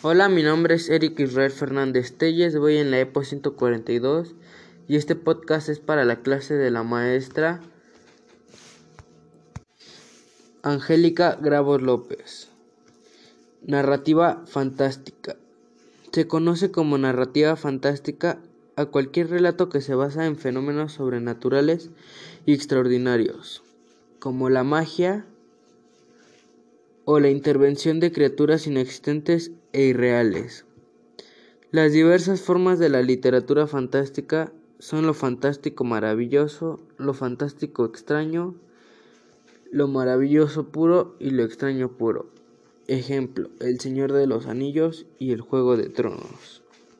Hola, mi nombre es Eric Israel Fernández Telles, voy en la EPO 142 y este podcast es para la clase de la maestra Angélica Grabo López. Narrativa fantástica. Se conoce como narrativa fantástica a cualquier relato que se basa en fenómenos sobrenaturales y extraordinarios, como la magia, o la intervención de criaturas inexistentes e irreales. Las diversas formas de la literatura fantástica son lo fantástico maravilloso, lo fantástico extraño, lo maravilloso puro y lo extraño puro. Ejemplo, El Señor de los Anillos y El Juego de Tronos.